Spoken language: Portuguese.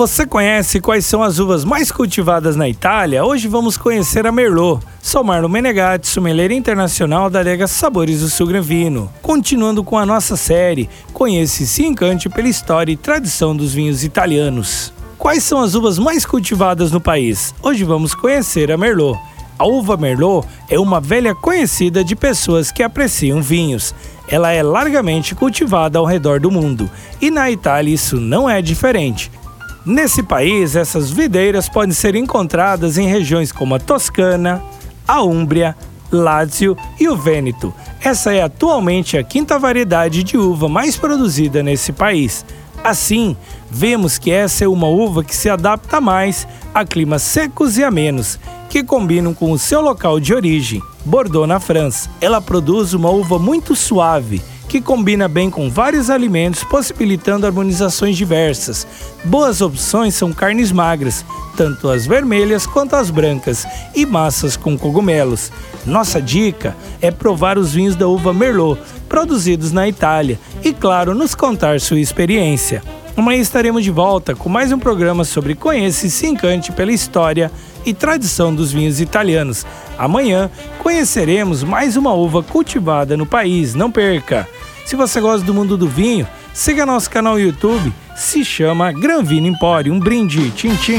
Você conhece quais são as uvas mais cultivadas na Itália? Hoje vamos conhecer a Merlot. Sou Marlon Menegatti, sommelier internacional da adega Sabores do Sul Granvino. Continuando com a nossa série, conheça e se encante pela história e tradição dos vinhos italianos. Quais são as uvas mais cultivadas no país? Hoje vamos conhecer a Merlot. A uva Merlot é uma velha conhecida de pessoas que apreciam vinhos. Ela é largamente cultivada ao redor do mundo e na Itália isso não é diferente. Nesse país, essas videiras podem ser encontradas em regiões como a Toscana, a Úmbria, Lácio e o Vêneto. Essa é atualmente a quinta variedade de uva mais produzida nesse país. Assim, vemos que essa é uma uva que se adapta mais a climas secos e amenos, que combinam com o seu local de origem, Bordeaux, na França. Ela produz uma uva muito suave que combina bem com vários alimentos, possibilitando harmonizações diversas. Boas opções são carnes magras, tanto as vermelhas quanto as brancas, e massas com cogumelos. Nossa dica é provar os vinhos da uva Merlot, produzidos na Itália, e claro, nos contar sua experiência. Amanhã estaremos de volta com mais um programa sobre Conheça e se encante pela história e tradição dos vinhos italianos. Amanhã conheceremos mais uma uva cultivada no país, não perca! Se você gosta do mundo do vinho, siga nosso canal no YouTube, se chama Gran Vino Empório. Um brinde, tchim, tchim.